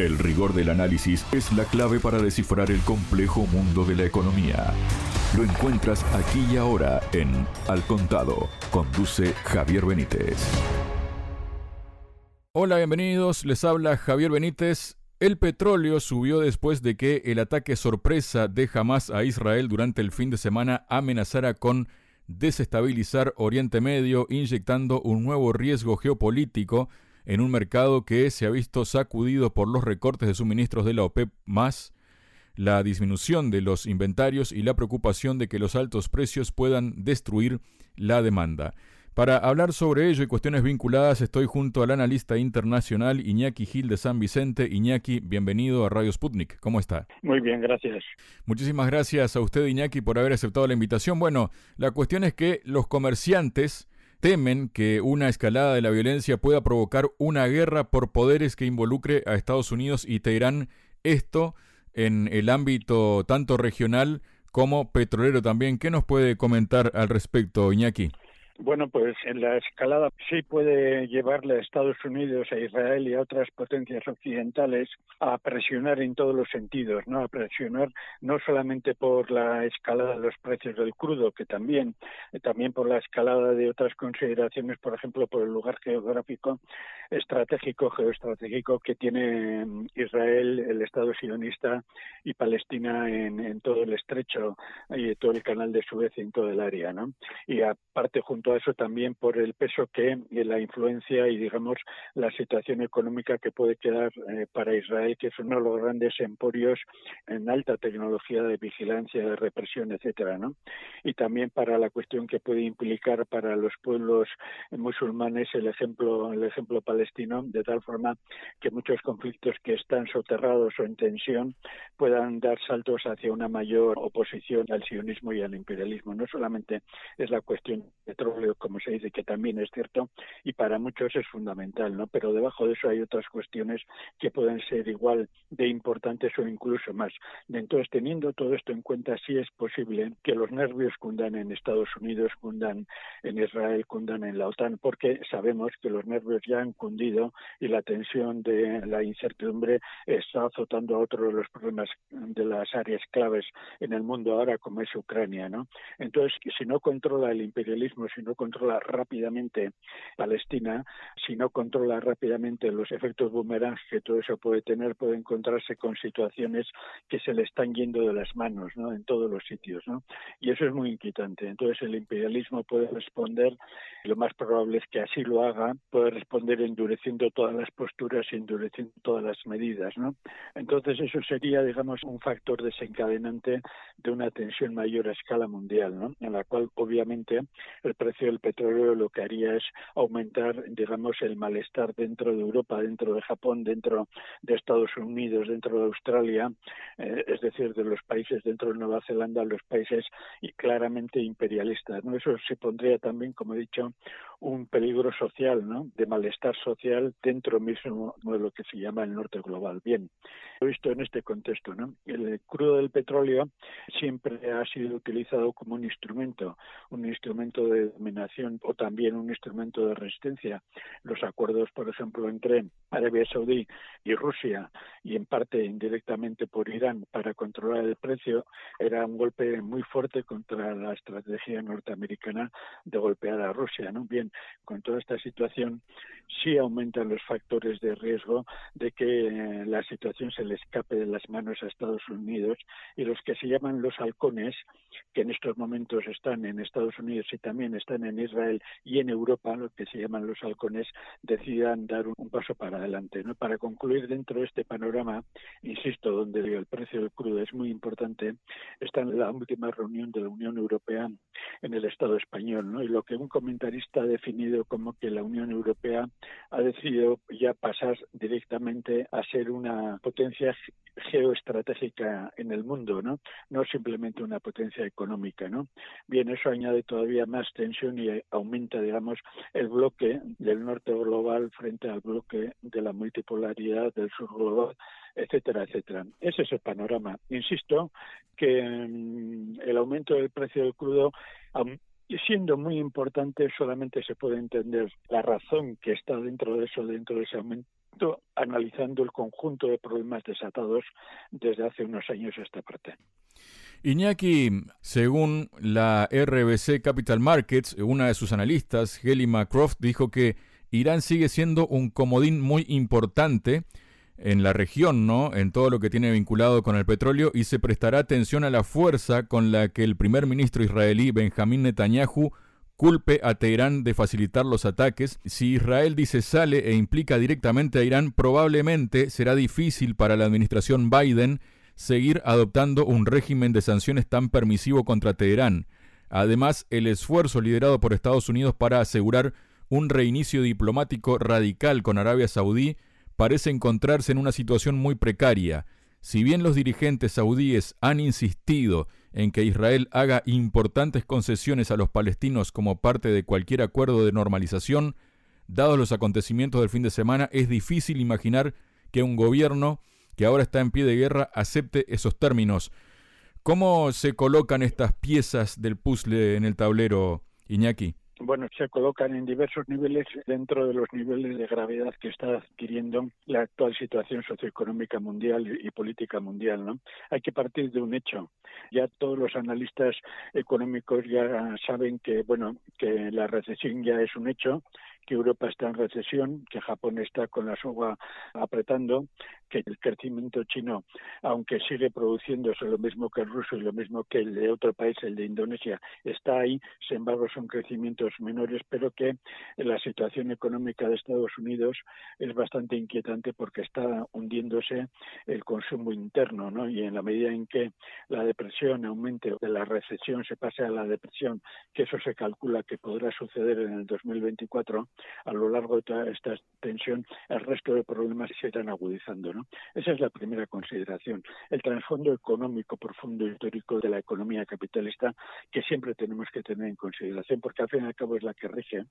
El rigor del análisis es la clave para descifrar el complejo mundo de la economía. Lo encuentras aquí y ahora en Al Contado. Conduce Javier Benítez. Hola, bienvenidos. Les habla Javier Benítez. El petróleo subió después de que el ataque sorpresa de Hamas a Israel durante el fin de semana amenazara con desestabilizar Oriente Medio, inyectando un nuevo riesgo geopolítico en un mercado que se ha visto sacudido por los recortes de suministros de la OPEP más la disminución de los inventarios y la preocupación de que los altos precios puedan destruir la demanda. Para hablar sobre ello y cuestiones vinculadas estoy junto al analista internacional Iñaki Gil de San Vicente. Iñaki, bienvenido a Radio Sputnik. ¿Cómo está? Muy bien, gracias. Muchísimas gracias a usted, Iñaki, por haber aceptado la invitación. Bueno, la cuestión es que los comerciantes temen que una escalada de la violencia pueda provocar una guerra por poderes que involucre a Estados Unidos y Teherán. Esto en el ámbito tanto regional como petrolero también. ¿Qué nos puede comentar al respecto, Iñaki? Bueno, pues en la escalada sí puede llevarle a Estados Unidos, a Israel y a otras potencias occidentales a presionar en todos los sentidos, ¿no? A presionar no solamente por la escalada de los precios del crudo, que también, también por la escalada de otras consideraciones, por ejemplo, por el lugar geográfico estratégico, geoestratégico que tiene Israel, el Estado sionista y Palestina en, en todo el estrecho y todo el canal de Suez y en todo el área, ¿no? Y aparte junto eso también por el peso que la influencia y digamos la situación económica que puede quedar eh, para Israel, que es uno de los grandes emporios en alta tecnología de vigilancia, de represión, etcétera, ¿no? Y también para la cuestión que puede implicar para los pueblos musulmanes el ejemplo el ejemplo palestino, de tal forma que muchos conflictos que están soterrados o en tensión puedan dar saltos hacia una mayor oposición al sionismo y al imperialismo. No solamente es la cuestión de como se dice, que también es cierto y para muchos es fundamental, ¿no? Pero debajo de eso hay otras cuestiones que pueden ser igual de importantes o incluso más. Entonces, teniendo todo esto en cuenta, sí es posible que los nervios cundan en Estados Unidos, cundan en Israel, cundan en la OTAN, porque sabemos que los nervios ya han cundido y la tensión de la incertidumbre está azotando a otro de los problemas de las áreas claves en el mundo ahora, como es Ucrania, ¿no? Entonces, si no controla el imperialismo, si no controla rápidamente Palestina, si no controla rápidamente los efectos boomerang que todo eso puede tener, puede encontrarse con situaciones que se le están yendo de las manos, ¿no? En todos los sitios, ¿no? Y eso es muy inquietante. Entonces el imperialismo puede responder, lo más probable es que así lo haga, puede responder endureciendo todas las posturas y endureciendo todas las medidas, ¿no? Entonces eso sería, digamos, un factor desencadenante de una tensión mayor a escala mundial, ¿no? En la cual obviamente el precio del petróleo lo que haría es aumentar, digamos, el malestar dentro de Europa, dentro de Japón, dentro de Estados Unidos, dentro de Australia, eh, es decir, de los países dentro de Nueva Zelanda, los países claramente imperialistas. ¿no? Eso se pondría también, como he dicho, un peligro social, ¿no? de malestar social dentro mismo de lo que se llama el norte global. Bien, he visto en este contexto, ¿no? el crudo del petróleo siempre ha sido utilizado como un instrumento, un instrumento de dominación o también un instrumento de resistencia. Los acuerdos, por ejemplo, entre Arabia Saudí y Rusia y en parte indirectamente por Irán para controlar el precio era un golpe muy fuerte contra la estrategia norteamericana de golpear a Rusia. ¿no? Bien, con toda esta situación sí aumentan los factores de riesgo de que eh, la situación se le escape de las manos a Estados Unidos y los que se llaman los halcones, que en estos momentos están en Estados Unidos y también están en Israel y en Europa, lo que se llaman los halcones, decidan dar un, paso para adelante. ¿no? Para concluir dentro de este panorama, insisto, donde el precio del crudo es muy importante, está en la última reunión de la Unión Europea en el Estado español, ¿no? y lo que un comentarista ha definido como que la Unión Europea ha decidido ya pasar directamente a ser una potencia geoestratégica en el mundo, ¿no? No simplemente una potencia económica, ¿no? Bien, eso añade todavía más tensión y aumenta, digamos, el bloque del norte global frente al bloque de la multipolaridad del sur global, etcétera, etcétera. Ese es el panorama. Insisto que mm, el aumento del precio del crudo siendo muy importante, solamente se puede entender la razón que está dentro de eso, dentro de ese aumento analizando el conjunto de problemas desatados desde hace unos años a esta parte. Iñaki, según la RBC Capital Markets, una de sus analistas, Kelly McCroft, dijo que Irán sigue siendo un comodín muy importante en la región, ¿no? En todo lo que tiene vinculado con el petróleo y se prestará atención a la fuerza con la que el primer ministro israelí Benjamín Netanyahu culpe a Teherán de facilitar los ataques. Si Israel dice sale e implica directamente a Irán, probablemente será difícil para la administración Biden seguir adoptando un régimen de sanciones tan permisivo contra Teherán. Además, el esfuerzo liderado por Estados Unidos para asegurar un reinicio diplomático radical con Arabia Saudí parece encontrarse en una situación muy precaria. Si bien los dirigentes saudíes han insistido en que Israel haga importantes concesiones a los palestinos como parte de cualquier acuerdo de normalización, dados los acontecimientos del fin de semana, es difícil imaginar que un gobierno que ahora está en pie de guerra, acepte esos términos. ¿Cómo se colocan estas piezas del puzzle en el tablero, Iñaki? Bueno, se colocan en diversos niveles dentro de los niveles de gravedad que está adquiriendo la actual situación socioeconómica mundial y política mundial, ¿no? Hay que partir de un hecho. Ya todos los analistas económicos ya saben que, bueno, que la recesión ya es un hecho, que Europa está en recesión, que Japón está con la soga apretando, que el crecimiento chino, aunque sigue produciéndose lo mismo que el ruso y lo mismo que el de otro país, el de Indonesia, está ahí, sin embargo son crecimientos menores, pero que la situación económica de Estados Unidos es bastante inquietante porque está hundiéndose el consumo interno, ¿no? Y en la medida en que la depresión aumente, de la recesión se pase a la depresión, que eso se calcula que podrá suceder en el 2024, a lo largo de toda esta tensión, el resto de problemas se irán agudizando, ¿no? Esa es la primera consideración. El trasfondo económico profundo histórico de la economía capitalista que siempre tenemos que tener en consideración, porque al fin y al cabo es la que rige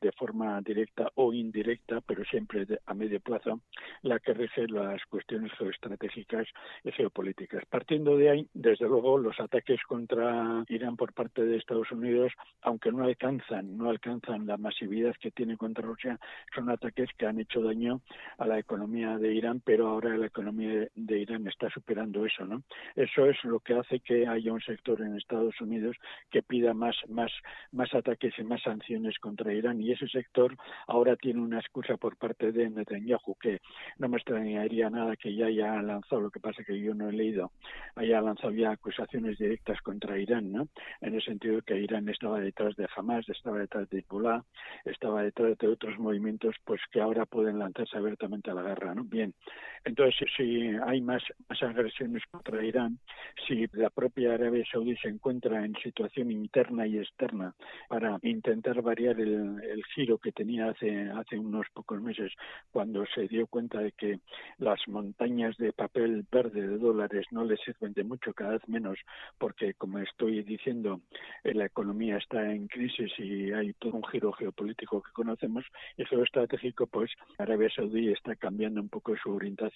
de forma directa o indirecta, pero siempre a medio plazo, la que rige las cuestiones geoestratégicas y geopolíticas. Partiendo de ahí, desde luego, los ataques contra Irán por parte de Estados Unidos, aunque no alcanzan, no alcanzan la masividad que tiene contra Rusia, son ataques que han hecho daño a la economía de Irán, pero ahora la economía de Irán está superando eso, ¿no? Eso es lo que hace que haya un sector en Estados Unidos que pida más, más, más ataques y más sanciones contra Irán y ese sector ahora tiene una excusa por parte de Netanyahu que no me extrañaría nada que ya haya lanzado, lo que pasa que yo no he leído, haya lanzado ya acusaciones directas contra Irán, ¿no? En el sentido que Irán estaba detrás de Hamas, estaba detrás de Hezbollah, estaba detrás de otros movimientos, pues que ahora pueden lanzarse abiertamente a la guerra, ¿no? Bien, entonces, si hay más, agresiones contra Irán, si la propia Arabia Saudí se encuentra en situación interna y externa para intentar variar el, giro que tenía hace, hace unos pocos meses, cuando se dio cuenta de que las montañas de papel verde de dólares no le sirven de mucho, cada vez menos, porque, como estoy diciendo, eh, la economía está en crisis y hay todo un giro geopolítico que conocemos, y geoestratégico, pues Arabia Saudí está cambiando un poco su orientación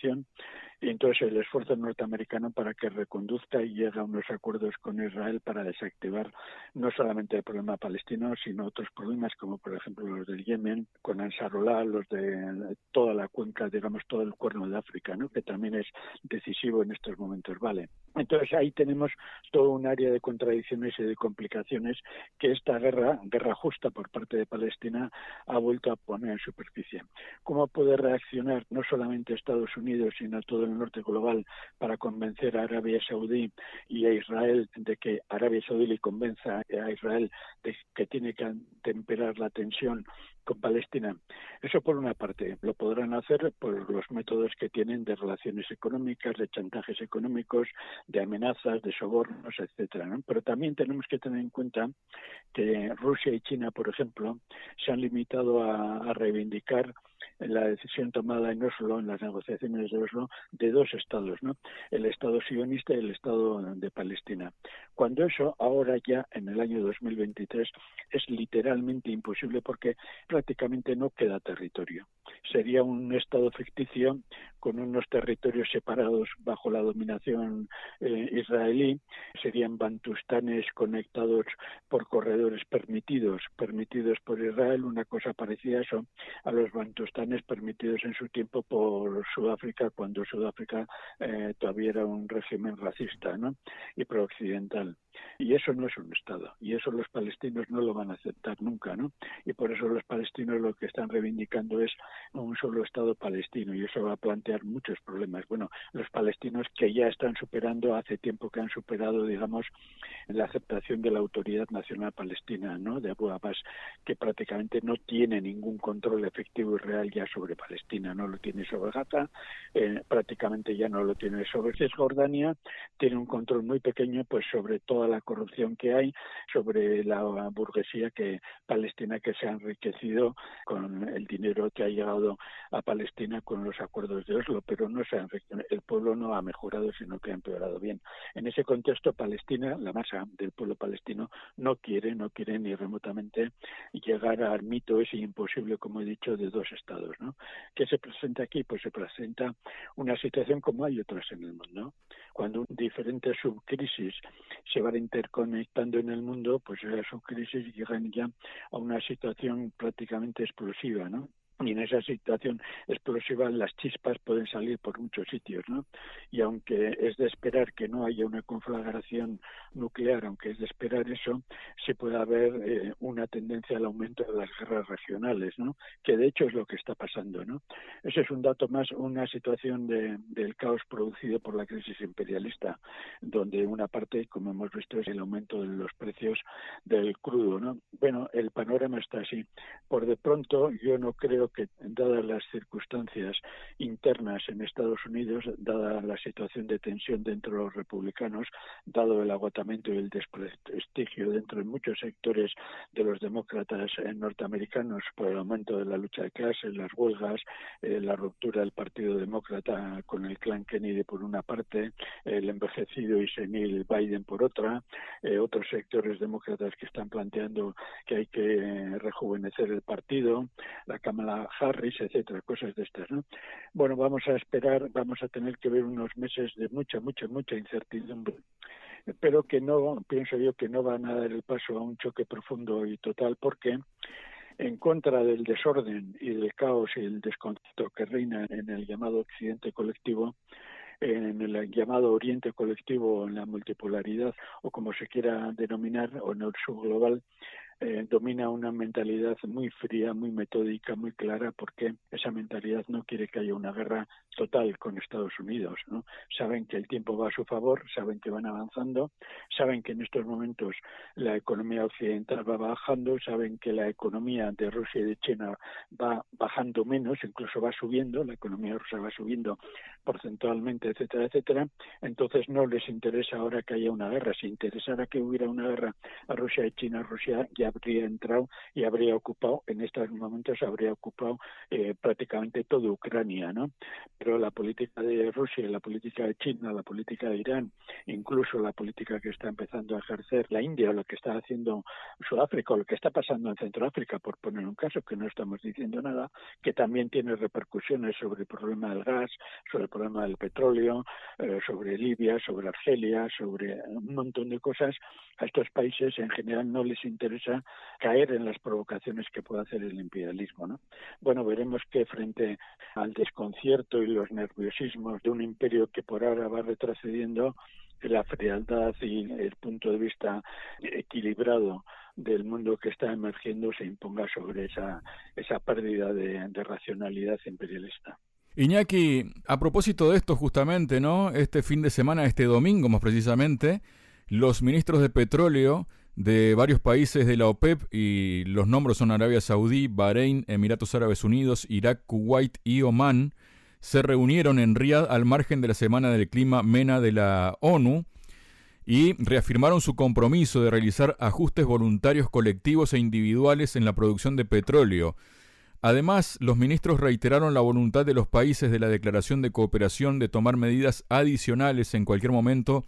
y entonces el esfuerzo norteamericano para que reconduzca y llegue a unos acuerdos con Israel para desactivar no solamente el problema palestino, sino otros problemas como por ejemplo los del Yemen, con Ansarullah, los de toda la cuenca, digamos todo el cuerno de África, ¿no? que también es decisivo en estos momentos. Vale. Entonces ahí tenemos todo un área de contradicciones y de complicaciones que esta guerra, guerra justa por parte de Palestina, ha vuelto a poner en superficie. ¿Cómo puede reaccionar no solamente Estados Unidos, Unidos, sino todo el norte global, para convencer a Arabia Saudí y a Israel de que Arabia Saudí le convenza a Israel de que tiene que temperar la tensión con Palestina. Eso por una parte, lo podrán hacer por los métodos que tienen de relaciones económicas, de chantajes económicos, de amenazas, de sobornos, etcétera. Pero también tenemos que tener en cuenta que Rusia y China, por ejemplo, se han limitado a reivindicar la decisión tomada en Oslo, en las negociaciones de Oslo, de dos estados, ¿no? El Estado sionista y el Estado de Palestina. Cuando eso ahora ya en el año 2023 es literalmente imposible porque prácticamente no queda territorio. Sería un Estado ficticio con unos territorios separados bajo la dominación eh, israelí, serían bantustanes conectados por corredores permitidos, permitidos por Israel, una cosa parecida a eso, a los bantustanes permitidos en su tiempo por Sudáfrica, cuando Sudáfrica eh, todavía era un régimen racista ¿no? y pro-occidental. Y eso no es un Estado, y eso los palestinos no lo van a aceptar nunca, ¿no? Y por eso los palestinos lo que están reivindicando es un solo Estado palestino, y eso va a plantear muchos problemas. Bueno, los palestinos que ya están superando, hace tiempo que han superado, digamos, la aceptación de la Autoridad Nacional Palestina, ¿no? De Abu Abbas, que prácticamente no tiene ningún control efectivo y real ya sobre Palestina, no lo tiene sobre Gaza, eh, prácticamente ya no lo tiene sobre Cisjordania, tiene un control muy pequeño, pues sobre toda la corrupción que hay, sobre la burguesía que palestina que se ha enriquecido con el dinero que ha llegado a Palestina con los acuerdos de Oslo, pero no se ha el pueblo no ha mejorado, sino que ha empeorado bien. En ese contexto, Palestina, la masa del pueblo palestino, no quiere, no quiere ni remotamente llegar al mito ese imposible, como he dicho, de dos estados. ¿No? ¿Qué se presenta aquí? Pues se presenta una situación como hay otras en el mundo. Cuando diferentes subcrisis se van interconectando en el mundo, pues esas subcrisis llegan ya a una situación prácticamente explosiva, ¿no? Y en esa situación explosiva las chispas pueden salir por muchos sitios, ¿no? Y aunque es de esperar que no haya una conflagración nuclear, aunque es de esperar eso, se puede haber eh, una tendencia al aumento de las guerras regionales, ¿no? Que de hecho es lo que está pasando, ¿no? Ese es un dato más, una situación de, del caos producido por la crisis imperialista, donde una parte, como hemos visto, es el aumento de los precios del crudo, ¿no? Bueno, el panorama está así. Por de pronto, yo no creo que, dadas las circunstancias internas en Estados Unidos, dada la situación de tensión dentro de los republicanos, dado el agotamiento y el desprestigio dentro de muchos sectores de los demócratas norteamericanos por el aumento de la lucha de clases, las huelgas, eh, la ruptura del Partido Demócrata con el clan Kennedy por una parte, el envejecido y senil Biden por otra, eh, otros sectores demócratas que están planteando que hay que rejuvenecer el partido, la Cámara Harris, etcétera, cosas de estas, ¿no? Bueno, vamos a esperar, vamos a tener que ver unos meses de mucha, mucha, mucha incertidumbre pero que no, pienso yo que no van a dar el paso a un choque profundo y total porque en contra del desorden y del caos y el descontento que reina en el llamado occidente colectivo, en el llamado Oriente colectivo, en la multipolaridad o como se quiera denominar, o en el subglobal, eh, domina una mentalidad muy fría, muy metódica, muy clara, porque esa mentalidad no quiere que haya una guerra total con Estados Unidos. ¿no? Saben que el tiempo va a su favor, saben que van avanzando, saben que en estos momentos la economía occidental va bajando, saben que la economía de Rusia y de China va bajando menos, incluso va subiendo, la economía rusa va subiendo porcentualmente, etcétera, etcétera. Entonces no les interesa ahora que haya una guerra. Si interesara que hubiera una guerra a Rusia y China, Rusia ya habría entrado y habría ocupado, en estos momentos habría ocupado eh, prácticamente toda Ucrania, ¿no? Pero la política de Rusia, la política de China, la política de Irán, incluso la política que está empezando a ejercer la India o lo que está haciendo Sudáfrica o lo que está pasando en Centroáfrica, por poner un caso, que no estamos diciendo nada, que también tiene repercusiones sobre el problema del gas, sobre el problema del petróleo, eh, sobre Libia, sobre Argelia, sobre un montón de cosas, a estos países en general no les interesa caer en las provocaciones que puede hacer el imperialismo. ¿no? Bueno, veremos que frente al desconcierto y los nerviosismos de un imperio que por ahora va retrocediendo, la frialdad y el punto de vista equilibrado del mundo que está emergiendo se imponga sobre esa, esa pérdida de, racionalidad imperialista. Iñaki, a propósito de esto justamente, ¿no? Este fin de semana, este domingo más precisamente, los ministros de petróleo de varios países de la OPEP y los nombres son Arabia Saudí, Bahrein, Emiratos Árabes Unidos, Irak, Kuwait y Omán, se reunieron en Riad al margen de la Semana del Clima MENA de la ONU y reafirmaron su compromiso de realizar ajustes voluntarios colectivos e individuales en la producción de petróleo. Además, los ministros reiteraron la voluntad de los países de la Declaración de Cooperación de tomar medidas adicionales en cualquier momento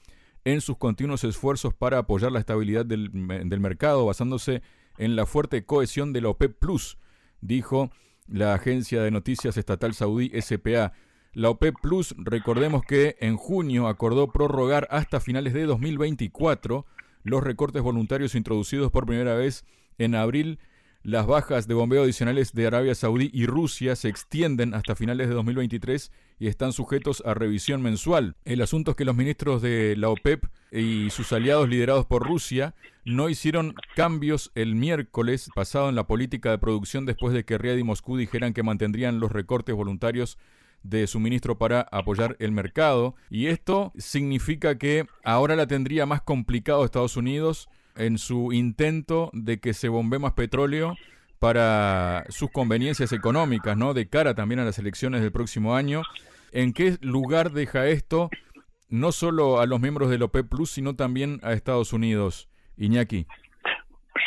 en sus continuos esfuerzos para apoyar la estabilidad del, mercado basándose en la fuerte cohesión de la OPEP Plus, dijo la agencia de noticias estatal saudí SPA. La OPEP Plus, recordemos que en junio acordó prorrogar hasta finales de 2024 los recortes voluntarios introducidos por primera vez en abril. Las bajas de bombeo adicionales de Arabia Saudí y Rusia se extienden hasta finales de 2023 y están sujetos a revisión mensual. El asunto es que los ministros de la OPEP y sus aliados liderados por Rusia no hicieron cambios el miércoles pasado en la política de producción después de que Riad y Moscú dijeran que mantendrían los recortes voluntarios de suministro para apoyar el mercado. Y esto significa que ahora la tendría más complicado Estados Unidos en su intento de que se bombe más petróleo para sus conveniencias económicas, ¿no? De cara también a las elecciones del próximo año. ¿En qué lugar deja esto no solo a los miembros del OPEP Plus, sino también a Estados Unidos? Iñaki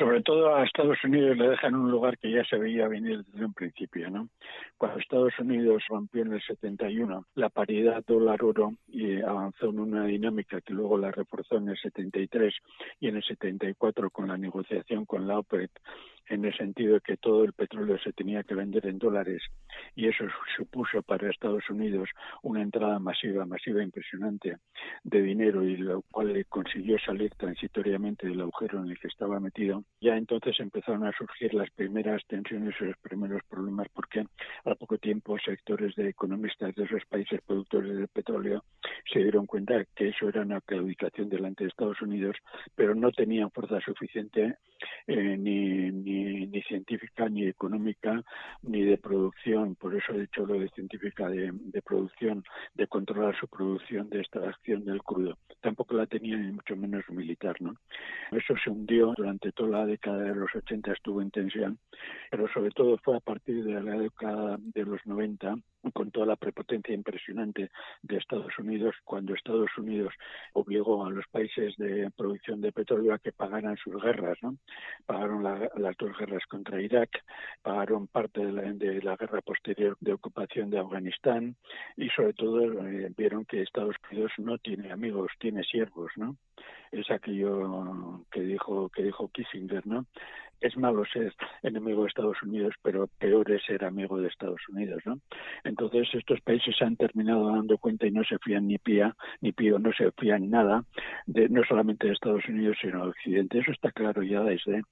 sobre todo a Estados Unidos le dejan un lugar que ya se veía venir desde un principio, ¿no? Cuando Estados Unidos rompió en el 71 la paridad dólar-oro y avanzó en una dinámica que luego la reforzó en el 73 y en el 74 con la negociación con la OPEC en el sentido de que todo el petróleo se tenía que vender en dólares y eso supuso para Estados Unidos una entrada masiva, masiva impresionante de dinero y lo cual le consiguió salir transitoriamente del agujero en el que estaba metido. Ya entonces empezaron a surgir las primeras tensiones y los primeros problemas porque a poco tiempo sectores de economistas de esos países productores de petróleo se dieron cuenta que eso era una claudicación delante de Estados Unidos, pero no tenían fuerza suficiente eh, ni, ni, ni, científica, ni económica, ni de producción. Por eso he dicho lo de científica de, de producción, de controlar su producción de extracción del crudo. Tampoco la tenía ni mucho menos militar. ¿no? Eso se hundió durante toda la década de los 80, estuvo en tensión, pero sobre todo fue a partir de la década de los 90 con toda la prepotencia impresionante de Estados Unidos, cuando Estados Unidos obligó a los países de producción de petróleo a que pagaran sus guerras, ¿no? Pagaron las dos guerras contra Irak, pagaron parte de la, de la, guerra posterior de ocupación de Afganistán y sobre todo eh, vieron que Estados Unidos no tiene amigos, tiene siervos, ¿no? Es aquello que dijo que dijo Kissinger, ¿no? Es malo ser enemigo de Estados Unidos, pero peor es ser amigo de Estados Unidos, ¿no? Entonces estos países se han terminado dando cuenta y no se fían ni pía, ni pío, no se fían nada, de, no solamente de Estados Unidos, sino de Occidente. Eso está claro ya desde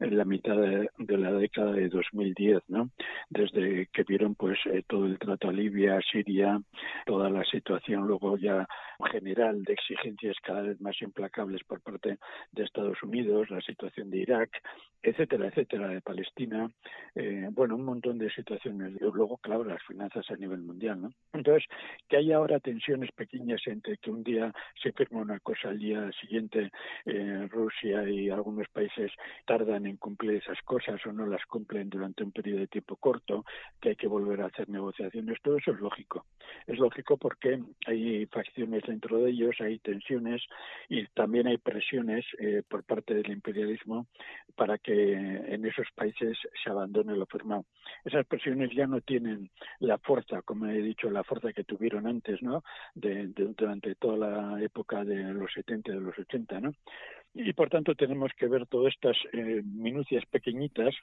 la mitad de, la década de 2010, ¿no? Desde que vieron pues eh, todo el trato a Libia, Siria, toda la situación luego ya general de exigencias cada vez más implacables por parte de Estados Unidos, la situación de Irak, etcétera, etcétera, de Palestina, eh, bueno, un montón de situaciones. Luego, claro, las finanzas a nivel mundial, ¿no? Entonces, que hay ahora tensiones pequeñas entre que un día se firma una cosa, al día siguiente eh, Rusia y algunos países tardan en cumplir esas cosas o no las cumplen durante un periodo de tiempo corto, que hay que volver a hacer negociaciones, todo eso es lógico. Es lógico porque hay facciones dentro de ellos, hay tensiones y también hay presiones eh, por parte del imperialismo para que en esos países se abandone lo firmado. Esas presiones ya no tienen la fuerza, como he dicho, la fuerza que tuvieron antes, ¿no? De, durante toda la época de los 70 y de los 80, ¿no? Y por tanto tenemos que ver todas estas eh, minucias pequeñitas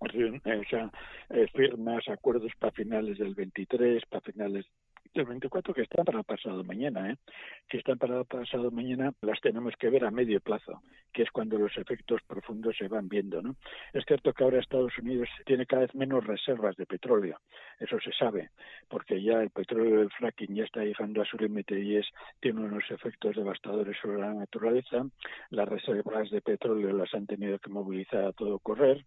o sea, eh, firmas, acuerdos para finales del 23, para finales del 24 que están para pasado mañana, ¿eh? que están para pasado mañana, las tenemos que ver a medio plazo, que es cuando los efectos profundos se van viendo. ¿no? Es cierto que ahora Estados Unidos tiene cada vez menos reservas de petróleo, eso se sabe, porque ya el petróleo del fracking ya está llegando a su límite y es tiene unos efectos devastadores sobre la naturaleza, las reservas de petróleo las han tenido que movilizar a todo correr,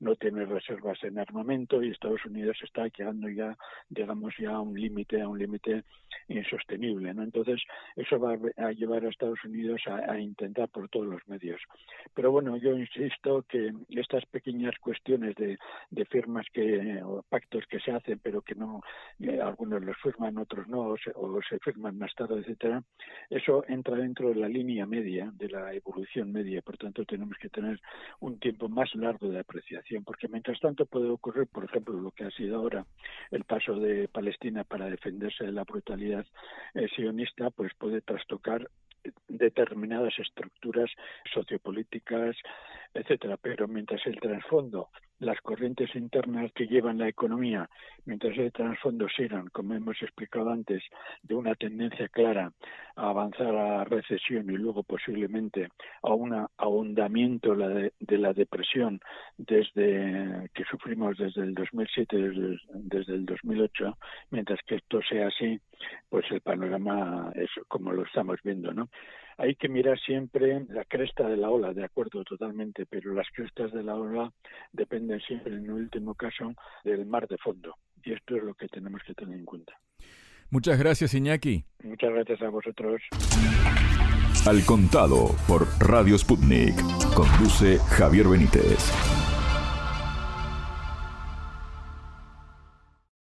no tiene reservas en armamento y Estados Unidos está llegando ya, digamos, ya a un límite, a un límite insostenible, ¿no? Entonces, eso va a llevar a Estados Unidos a, intentar por todos los medios. Pero bueno, yo insisto que estas pequeñas cuestiones de, firmas que, o pactos que se hacen, pero que no, eh, algunos los firman, otros no, o se, firman más tarde, etcétera, eso entra dentro de la línea media, de la evolución media, por tanto tenemos que tener un tiempo más largo de apreciación, porque mientras tanto puede ocurrir, por ejemplo, lo que ha sido ahora el paso de Palestina para defenderse de la brutalidad eh, sionista, pues puede trastocar determinadas estructuras sociopolíticas, etcétera. Pero mientras el trasfondo, las corrientes internas que llevan la economía, mientras el trasfondo sigan, como hemos explicado antes, de una tendencia clara a avanzar a recesión y luego posiblemente a un ahondamiento de, la depresión desde que sufrimos desde el 2007 desde, desde el 2008 mientras que esto sea así pues el panorama es como lo estamos viendo no hay que mirar siempre la cresta de la ola, de acuerdo totalmente, pero las crestas de la ola dependen siempre, en último caso, del mar de fondo. Y esto es lo que tenemos que tener en cuenta. Muchas gracias, Iñaki. Muchas gracias a vosotros. Al contado por Radio Sputnik. Conduce Javier Benítez.